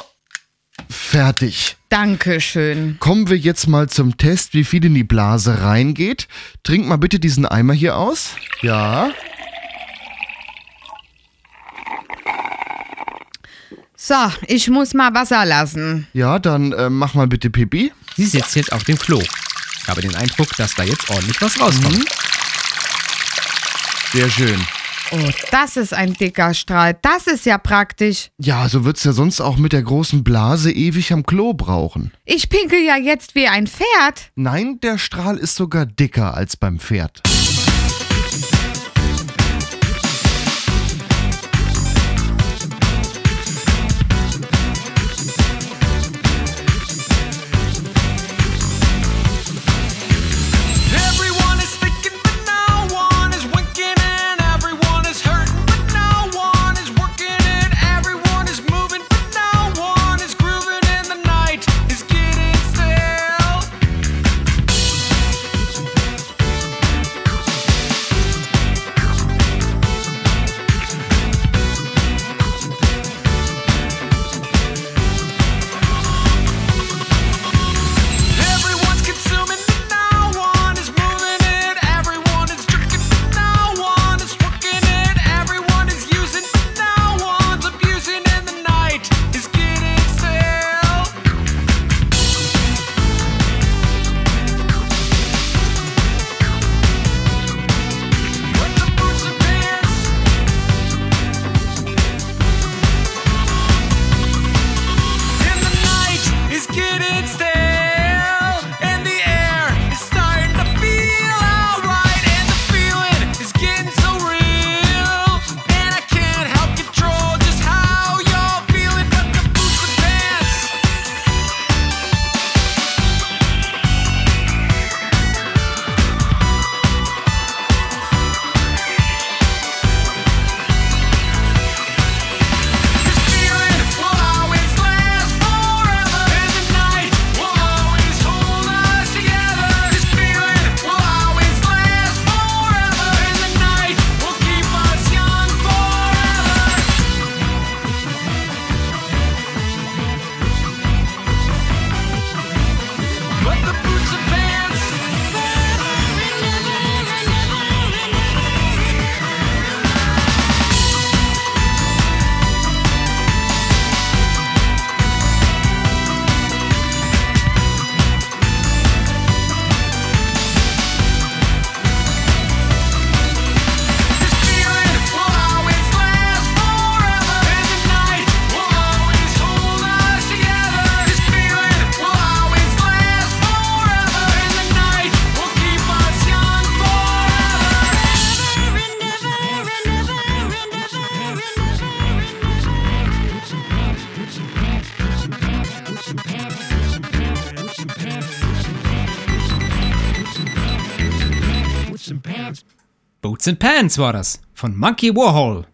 Fertig. Dankeschön. Kommen wir jetzt mal zum Test, wie viel in die Blase reingeht. Trink mal bitte diesen Eimer hier aus. Ja. So, ich muss mal Wasser lassen. Ja, dann äh, mach mal bitte Pipi. Sie sitzt jetzt auf dem Klo. Ich habe den Eindruck, dass da jetzt ordentlich was rauskommt. Sehr schön. Oh, das ist ein dicker Strahl. Das ist ja praktisch. Ja, so wird's ja sonst auch mit der großen Blase ewig am Klo brauchen. Ich pinkel ja jetzt wie ein Pferd. Nein, der Strahl ist sogar dicker als beim Pferd. And Pants war das. Von Monkey Warhol.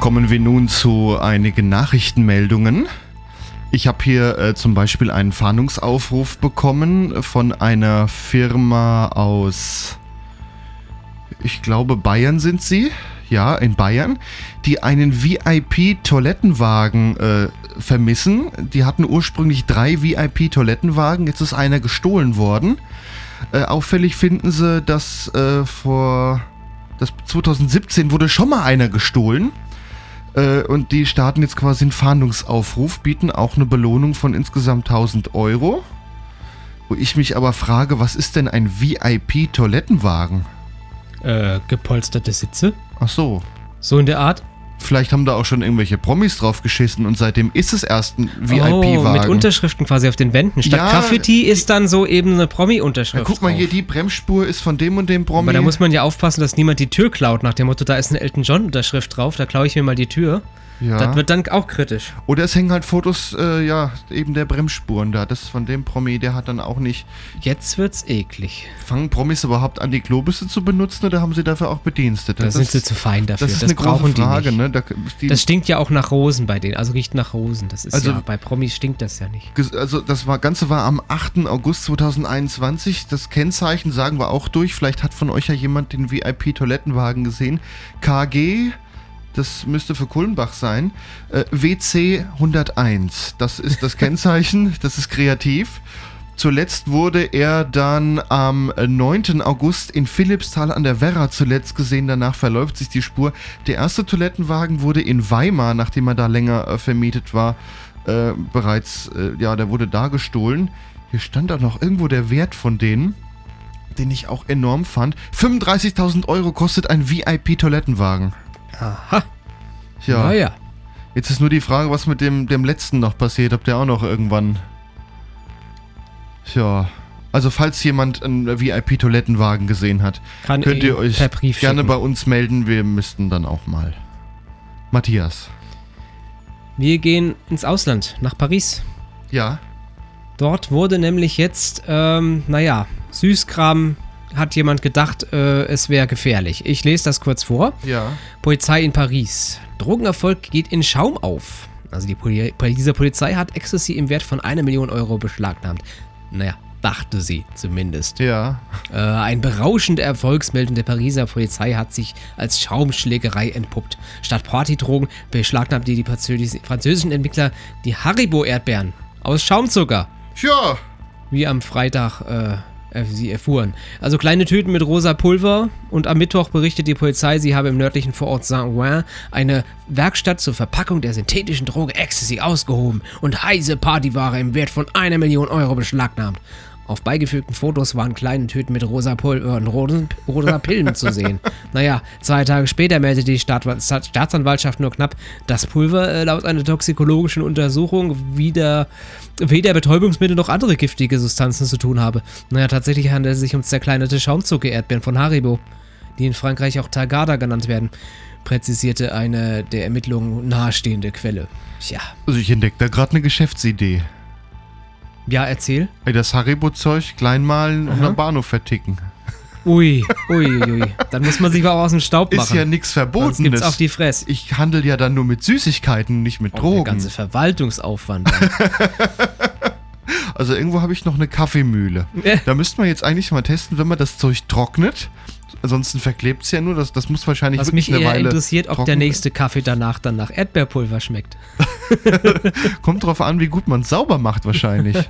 Kommen wir nun zu einigen Nachrichtenmeldungen. Ich habe hier äh, zum Beispiel einen Fahndungsaufruf bekommen von einer Firma aus, ich glaube Bayern sind sie, ja, in Bayern, die einen VIP-Toilettenwagen äh, vermissen. Die hatten ursprünglich drei VIP-Toilettenwagen, jetzt ist einer gestohlen worden. Äh, auffällig finden sie, dass äh, vor das 2017 wurde schon mal einer gestohlen. Äh, und die starten jetzt quasi einen Fahndungsaufruf, bieten auch eine Belohnung von insgesamt 1000 Euro. Wo ich mich aber frage, was ist denn ein VIP-Toilettenwagen? Äh, gepolsterte Sitze. Ach so. So in der Art. Vielleicht haben da auch schon irgendwelche Promis drauf geschissen und seitdem ist es erst ein Oh, VIP-Wagen. mit Unterschriften quasi auf den Wänden. Statt Ja, Graffiti ist dann so eben eine Promi-Unterschrift. guck mal drauf. hier, die Bremsspur ist von dem und dem Promi. Aber da muss man ja aufpassen, dass niemand die Tür klaut, nach dem Motto, da ist eine Elton John-Unterschrift drauf, da klaue ich mir mal die Tür. Ja. Das wird dann auch kritisch. Oder es hängen halt Fotos, äh, ja, eben der Bremsspuren da. Das ist von dem Promi, der hat dann auch nicht. Jetzt wird's eklig. Fangen Promis überhaupt an, die Klobüsse zu benutzen oder haben sie dafür auch Bedienstete? Da sind sie zu fein dafür. Das ist das eine brauchen große Frage, die nicht. ne? Da, die, Das stinkt ja auch nach Rosen bei denen, also riecht nach Rosen. Das ist Also- ja, bei Promis stinkt das ja nicht. Also das war, Ganze war am 8. August 2021. Das Kennzeichen sagen wir auch durch. Vielleicht hat von euch ja jemand den VIP-Toilettenwagen gesehen. KG, das müsste für Kulmbach sein. Äh, WC 101, das ist das Kennzeichen. das ist kreativ. Zuletzt wurde er dann am 9. August in Philippsthal an der Werra zuletzt gesehen. Danach verläuft sich die Spur. Der erste Toilettenwagen wurde in Weimar, nachdem er da länger äh, vermietet war, äh, bereits, äh, ja, der wurde da gestohlen. Hier stand auch noch irgendwo der Wert von denen, den ich auch enorm fand. 35.000 Euro kostet ein VIP-Toilettenwagen. Aha. Ja, Naja. jetzt ist nur die Frage, was mit dem, dem letzten noch passiert, ob der auch noch irgendwann. Tja. Also falls jemand einen VIP-Toilettenwagen gesehen hat, Kann könnt ihn ihr euch gerne schicken. bei uns melden. Wir müssten dann auch mal. Matthias. Wir gehen ins Ausland, nach Paris. Ja. Dort wurde nämlich jetzt, ähm, naja, Süßkram hat jemand gedacht, äh, es wäre gefährlich. Ich lese das kurz vor. Ja. Polizei in Paris. Drogenerfolg geht in Schaum auf. Also die Poli Pariser Polizei hat Ecstasy im Wert von einer Million Euro beschlagnahmt. Naja, dachte sie zumindest. Ja. Äh, ein berauschende Erfolgsmeldung der Pariser Polizei hat sich als Schaumschlägerei entpuppt. Statt Partydrogen beschlagnahmten die französischen französischen Entwickler die Haribo-Erdbeeren aus Schaumzucker Ja. wie am Freitag äh, sie erfuhren. Also kleine Tüten mit rosa Pulver und am Mittwoch berichtet die Polizei, sie habe im nördlichen Vorort Saint-Ouen eine Werkstatt zur Verpackung der synthetischen Droge Ecstasy ausgehoben und heiße Partyware im Wert von einer Million Euro beschlagnahmt. Auf beigefügten Fotos waren kleine Tüten mit rosa Pulver und roten, rosa Pillen zu sehen. Naja, zwei Tage später meldete die Staat Staatsanwaltschaft nur knapp, dass Pulver äh, laut einer toxikologischen Untersuchung wieder weder Betäubungsmittel noch andere giftige Substanzen zu tun habe. Naja, tatsächlich handelt es sich um zerkleinerte Schaumzucker-Erdbeeren von Haribo, die in Frankreich auch Tagada genannt werden, präzisierte eine der Ermittlungen nahestehende Quelle. Tja, Also ich entdecke da gerade eine Geschäftsidee. Ja, erzähl. Das Haribo-Zeug klein malen und am Bahnhof verticken. Ui, ui, ui. Dann muss man sich mal aus dem Staub machen. Ist ja nichts Sonst gibt's Verbotenes. auf die Fresse. ich handel ja dann nur mit Süßigkeiten, nicht mit Und der Drogen. ganze Verwaltungsaufwand. Also irgendwo habe ich noch eine Kaffeemühle. Da müsste man jetzt eigentlich mal testen, wenn man das Zeug trocknet. Ansonsten verklebt es ja nur. Das, das muss wahrscheinlich Was wirklich mich eine eher Weile interessiert, ob der nächste Kaffee danach dann nach Erdbeerpulver schmeckt. Kommt drauf an, wie gut man es sauber macht wahrscheinlich.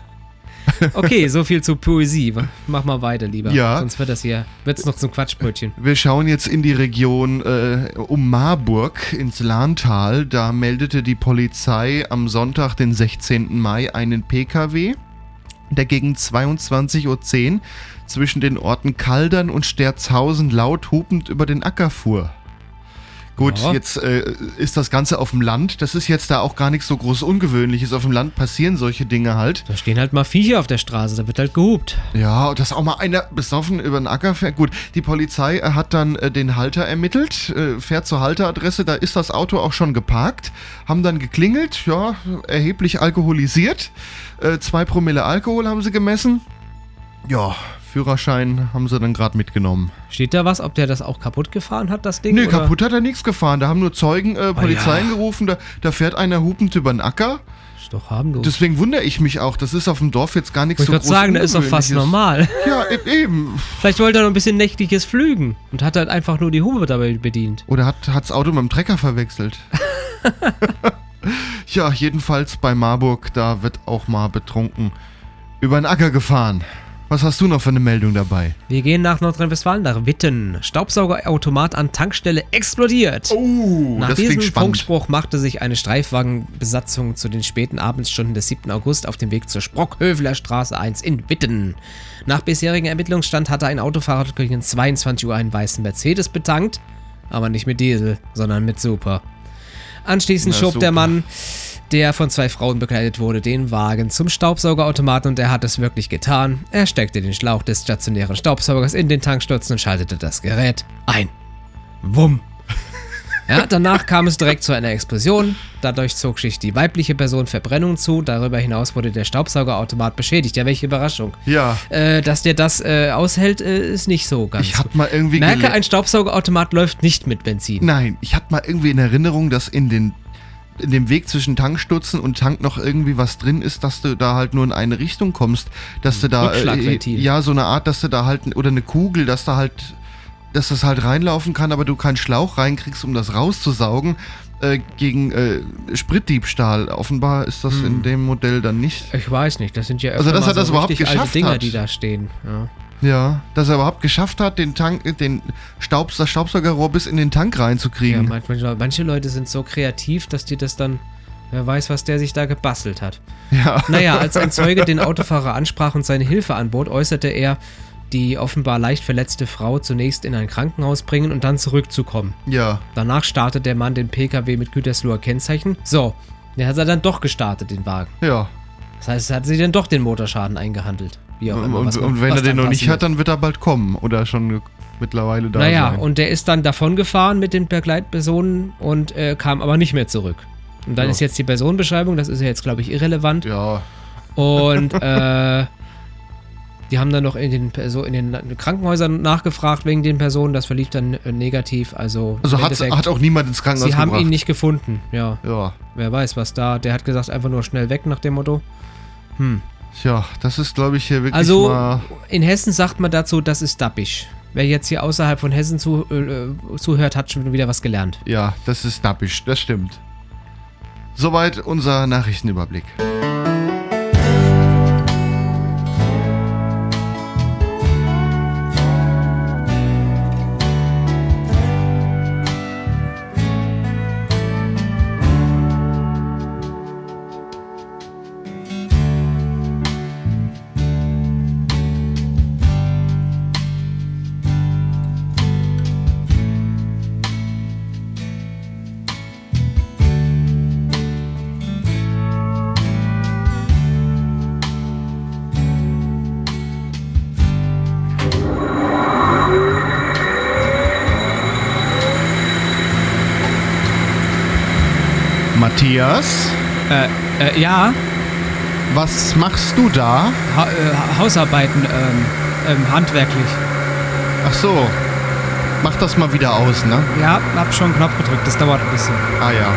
Okay, so viel zu Poesie. Mach mal weiter, lieber. Ja. Sonst wird das hier, wird's noch zum Quatschbrötchen. Wir schauen jetzt in die Region äh, um Marburg ins Lahntal. Da meldete die Polizei am Sonntag, den 16. Mai, einen PKW, der gegen 22.10 Uhr zwischen den Orten Kaldern und Sterzhausen laut hupend über den Acker fuhr. Gut, Ja. jetzt äh, ist das Ganze auf dem Land. Das ist jetzt da auch gar nichts so groß Ungewöhnliches. Auf dem Land passieren solche Dinge halt. Da stehen halt mal Viecher auf der Straße, da wird halt gehupt. Ja, dass auch mal einer besoffen über den Acker fährt. Gut, die Polizei äh, hat dann äh, den Halter ermittelt, äh, fährt zur Halteradresse, da ist das Auto auch schon geparkt, haben dann geklingelt, ja, erheblich alkoholisiert. Äh, zwei Promille Alkohol haben sie gemessen. Ja, Führerschein haben sie dann gerade mitgenommen. Steht da was, ob der das auch kaputt gefahren hat, das Ding? Nee, oder? kaputt hat er nichts gefahren. Da haben nur Zeugen äh, Polizei Ah, ja. gerufen. Da, da fährt einer hupend über den Acker. Ist doch harmlos. Deswegen wundere ich mich auch. Das ist auf dem Dorf jetzt gar nichts ich so würde groß sagen, da ist doch fast normal. Ja, e- eben. Vielleicht wollte er noch ein bisschen nächtliches Flügen und hat halt einfach nur die Hupe dabei bedient. Oder hat hat's Auto mit dem Trecker verwechselt. ja, jedenfalls bei Marburg, da wird auch mal betrunken über den Acker gefahren. Was hast du noch für eine Meldung dabei? Wir gehen nach Nordrhein-Westfalen, nach Witten. Staubsaugerautomat an Tankstelle explodiert. Oh, Nach das diesem klingt spannend. Funkspruch machte sich eine Streifwagenbesatzung zu den späten Abendsstunden des 7. August auf dem Weg zur Sprockhöveler Straße 1 in Witten. Nach bisherigem Ermittlungsstand hatte ein Autofahrer gegen 22 Uhr einen weißen Mercedes betankt, aber nicht mit Diesel, sondern mit Super. Anschließend Na, schob super. der Mann, der von zwei Frauen begleitet wurde, den Wagen zum Staubsaugerautomaten und er hat es wirklich getan. Er steckte den Schlauch des stationären Staubsaugers in den Tankstutzen und schaltete das Gerät ein. Wumm. Ja, danach kam es direkt zu einer Explosion. Dadurch zog sich die weibliche Person Verbrennung zu. Darüber hinaus wurde der Staubsaugerautomat beschädigt. Ja, welche Überraschung. Ja, Äh, dass der das äh, aushält, äh, ist nicht so ganz. ich hab mal irgendwie Merke, ein Staubsaugerautomat läuft nicht mit Benzin. Nein, ich hatte mal irgendwie in Erinnerung, dass in den in dem Weg zwischen Tankstutzen und Tank noch irgendwie was drin ist, dass du da halt nur in eine Richtung kommst, dass du da Rückschlagventil. ja so eine Art, dass du da halt oder eine Kugel, dass da halt dass das halt reinlaufen kann, aber du keinen Schlauch reinkriegst, um das rauszusaugen äh, gegen äh, Spritdiebstahl. Offenbar ist das in dem Modell dann nicht. Ich weiß nicht, das sind ja Also, dass er das überhaupt richtig alte geschafft Dinger, hat. die da stehen. Ja. Ja, dass er überhaupt geschafft hat, den Tank, den Staubs, das Staubsaugerrohr bis in den Tank Ja, reinzukriegen. manche, manche Leute sind so kreativ, dass die das dann. Wer weiß, was der sich da gebastelt hat. Ja. Naja, als ein Zeuge den Autofahrer ansprach und seine Hilfe anbot, äußerte er, die offenbar leicht verletzte Frau zunächst in ein Krankenhaus bringen und dann zurückzukommen. Ja. Danach startet der Mann den PKW mit Gütersloher Kennzeichen. So, der hat er dann doch gestartet, den Wagen. Ja. Das heißt, er hat sich dann doch den Motorschaden eingehandelt. Wie auch Und, immer. und, und wenn er den noch nicht hat, dann wird er bald kommen. Oder schon mittlerweile da Naja, sein. und der ist dann davon gefahren mit den Begleitpersonen und äh, kam aber nicht mehr zurück. Und dann Ja. ist jetzt die Personenbeschreibung, das ist ja jetzt, glaube ich, irrelevant. Ja. Und äh, die haben dann noch in den, Perso in den Krankenhäusern nachgefragt wegen den Personen. Das verlief dann äh, negativ. Also, Also hat, auch niemand ins Krankenhaus sie haben gebracht. ihn nicht gefunden. Ja, Ja. wer weiß, was da. Der hat gesagt, einfach nur schnell weg nach dem Motto. Hm. Tja, das ist, glaube ich, hier wirklich Also, in Hessen sagt man dazu, das ist dappisch. Wer jetzt hier außerhalb von Hessen zu, äh, zuhört, hat schon wieder was gelernt. Ja, das ist nappisch, das stimmt. Soweit unser Nachrichtenüberblick. Matthias, Äh, äh, ja, was machst du da? ha äh, Hausarbeiten, ähm, ähm, handwerklich. Ach so, mach das mal wieder aus, ne? Ja, hab schon einen Knopf gedrückt, das dauert ein bisschen. Ah ja.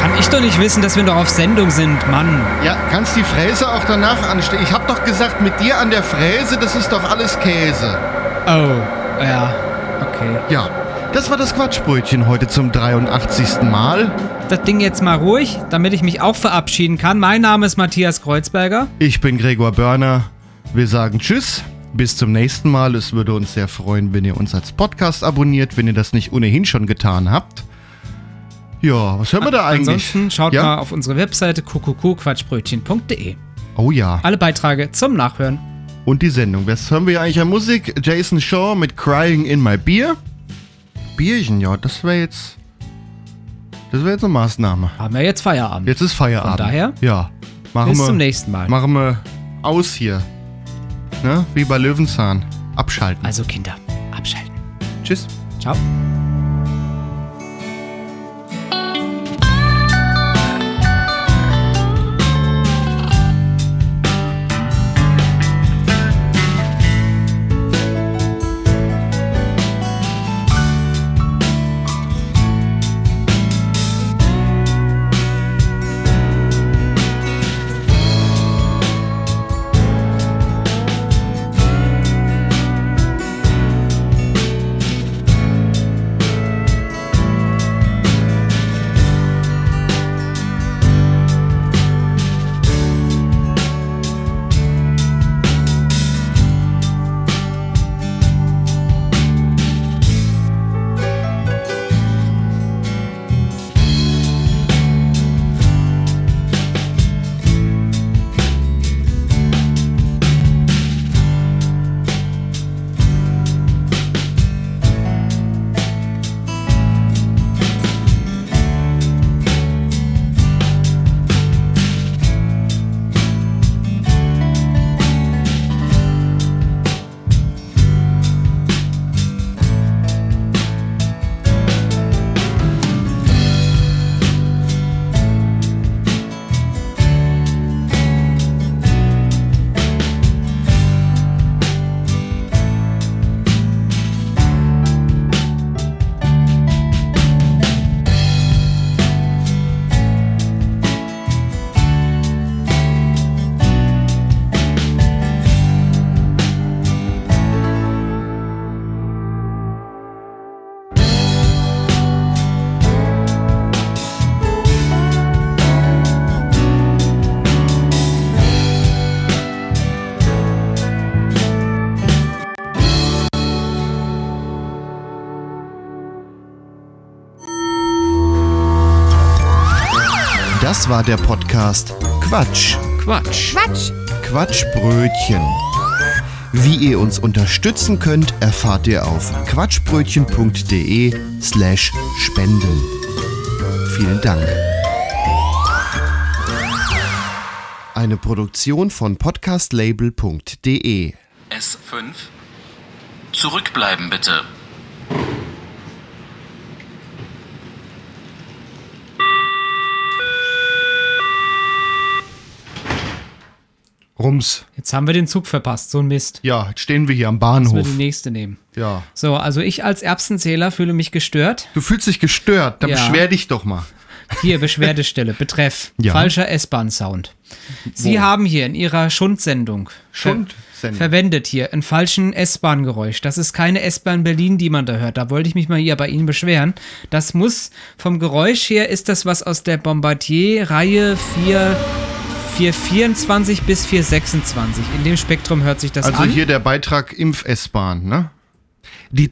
Kann ich doch nicht wissen, dass wir noch auf Sendung sind, Mann. Ja, kannst die Fräse auch danach anstellen. Ich hab doch gesagt, mit dir an der Fräse, das ist doch alles Käse. Oh, ja, okay. Ja, das war das Quatschbrötchen heute zum 83. Mal. Das Ding jetzt mal ruhig, damit ich mich auch verabschieden kann. Mein Name ist Matthias Kreuzberger. Ich bin Gregor Börner. Wir sagen Tschüss. Bis zum nächsten Mal. Es würde uns sehr freuen, wenn ihr uns als Podcast abonniert, wenn ihr das nicht ohnehin schon getan habt. Ja, was hören wir da eigentlich? Ansonsten schaut ja? mal auf unsere Webseite kuckuckuquatschbrötchen.de. Oh ja. Alle Beiträge zum Nachhören. Und die Sendung. Was hören wir eigentlich an Musik? Jason Shaw mit Crying in My Beer. Bierchen, ja, das wäre jetzt. Das wäre jetzt eine Maßnahme. Haben wir jetzt Feierabend. Jetzt ist Feierabend. Von daher? Ja. Machen Bis wir, zum nächsten Mal. Machen wir aus hier. Ne? Wie bei Löwenzahn. Abschalten. Also Kinder, abschalten. Tschüss. Ciao. War der Podcast Quatsch. Quatsch. Quatsch. Quatschbrötchen. Wie ihr uns unterstützen könnt, erfahrt ihr auf quatschbrötchen.de slash spenden. Vielen Dank. Eine Produktion von podcastlabel.de S5. Zurückbleiben bitte. Rums. Jetzt haben wir den Zug verpasst, so ein Mist. Ja, jetzt stehen wir hier am Müssen wir Bahnhof. die nächste nehmen. Ja. So, also ich als Erbsenzähler fühle mich gestört. Du fühlst dich gestört, dann Ja. beschwer dich doch mal. Hier, Beschwerdestelle, Betreff. Ja. Falscher S-Bahn-Sound. Sie haben hier in Ihrer Schundsendung ver- Schundsendung. verwendet hier einen falschen S-Bahn-Geräusch. Das ist keine S-Bahn Berlin, die man da hört. Da wollte ich mich mal hier bei Ihnen beschweren. Das muss vom Geräusch her, ist das was aus der Bombardier-Reihe 4, 424 bis 426. In dem Spektrum hört sich das Also an. hier der Beitrag Impf-S-Bahn, ne? Die.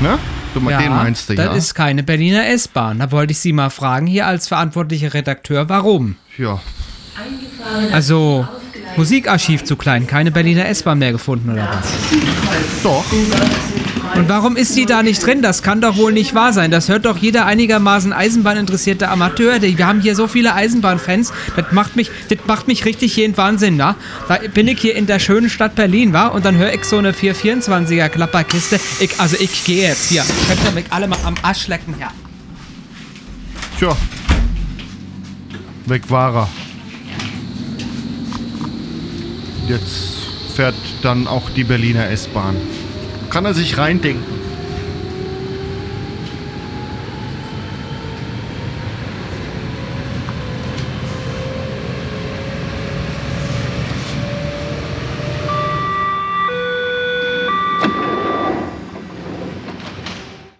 Ne? Du, ja, den meinst du, das ja? ist keine Berliner S-Bahn. Da wollte ich Sie mal fragen, hier als verantwortlicher Redakteur, warum? ja. Also, Musikarchiv zu klein, keine Berliner S-Bahn mehr gefunden oder was? Doch. Und warum ist die da nicht drin? Das kann doch wohl nicht wahr sein. Das hört doch jeder einigermaßen Eisenbahninteressierte Amateur. Wir haben hier so viele Eisenbahnfans. Das macht mich, das macht mich richtig in Wahnsinn, wa? Da bin ich hier in der schönen Stadt Berlin, wa? Und dann höre ich so eine 424er Klapperkiste. Ich, also ich gehe jetzt hier. Könnt ihr mich alle mal am Arsch lecken, ja. Tja. Weg war er. Jetzt fährt dann auch die Berliner S-Bahn. Kann er sich reindenken.